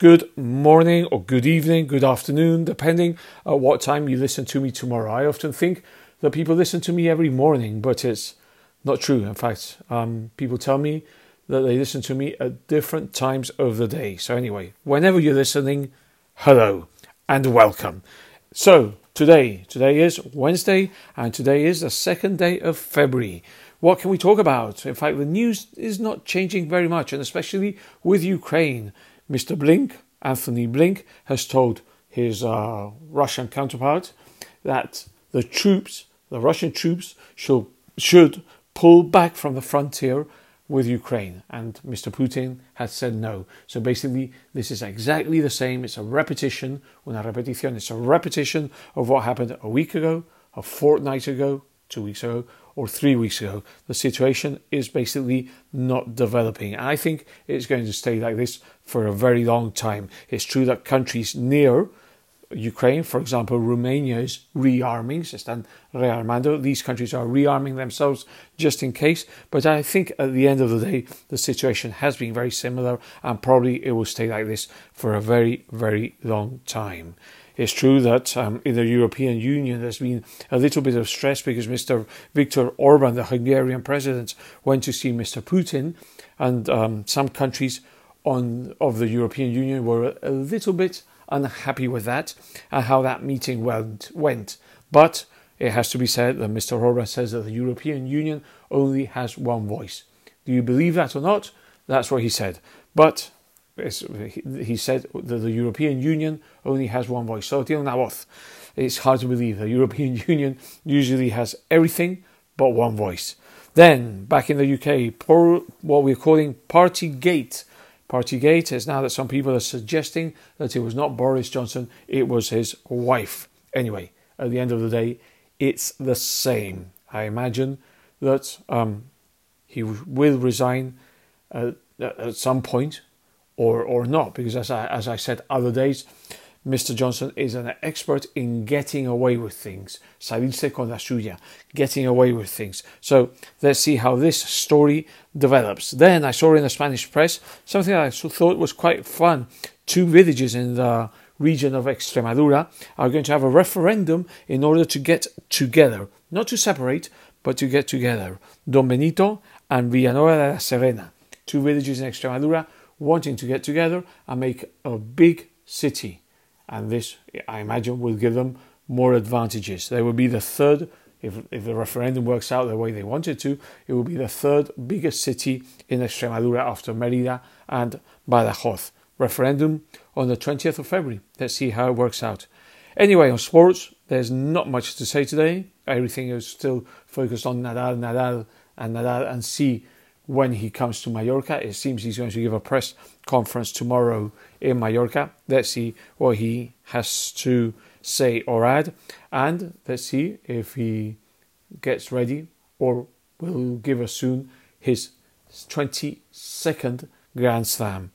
good morning or good evening, good afternoon, depending at what time you listen to me tomorrow. I often think that people listen to me every morning, but it's not true. In fact, um, people tell me that they listen to me at different times of the day. So, anyway, whenever you're listening, hello and welcome. So, today, today is Wednesday, and today is the second day of February. What can we talk about? In fact, the news is not changing very much, and especially with Ukraine. Mr. Blinken, Antony Blinken, has told his uh, Russian counterpart that the troops, the Russian troops, should, should pull back from the frontier with Ukraine. And Mr. Putin has said no. So basically, this is exactly the same. It's a repetition, una repetición. It's a repetition of what happened a week ago, a fortnight ago, two weeks ago, or three weeks ago. The situation is basically not developing. I think it's going to stay like this for a very long time. It's true that countries near Ukraine, for example, Romania is rearming, se están rearmando. These countries are rearming themselves just in case. But I think at the end of the day, the situation has been very similar and probably it will stay like this for a very, very long time. It's true that um, in the European Union there's been a little bit of stress because Mr. Viktor Orban, the Hungarian president, went to see Mr. Putin, and um, some countries on of the European Union were a little bit unhappy with that and how that meeting went. went. But it has to be said that Mr. Orban says that the European Union only has one voice. Do you believe that or not? That's what he said. But he said that the European Union only has one voice. So. It's hard to believe. The European Union usually has everything but one voice. Then, back in the UK, what we're calling Party Gate. Party Gate is now that some people are suggesting that it was not Boris Johnson, it was his wife. Anyway, at the end of the day, it's the same. I imagine that um, he will resign uh, at some point or or not because as I as I said other days Mr. Johnson is an expert in getting away with things. Salirse con la suya, getting away with things. So let's see how this story develops. Then I saw in the Spanish press something I thought was quite fun. Two villages in the region of Extremadura are going to have a referendum in order to get together, not to separate, but to get together. Don Benito and Villanueva de la Serena, two villages in Extremadura wanting to get together and make a big city. And this, I imagine, will give them more advantages. They will be the third, if, if the referendum works out the way they want it to, it will be the third biggest city in Extremadura after Merida and Badajoz. Referendum on the 20th of February. Let's see how it works out. Anyway, on sports, there's not much to say today. Everything is still focused on Nadal, Nadal, and Nadal, and see when he comes to Mallorca. It seems he's going to give a press conference tomorrow in Mallorca. Let's see what he has to say or add, and let's see if he gets ready or will give us soon his 22nd Grand Slam.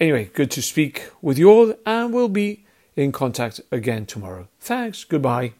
Anyway, good to speak with you all, and we'll be in contact again tomorrow. Thanks, goodbye.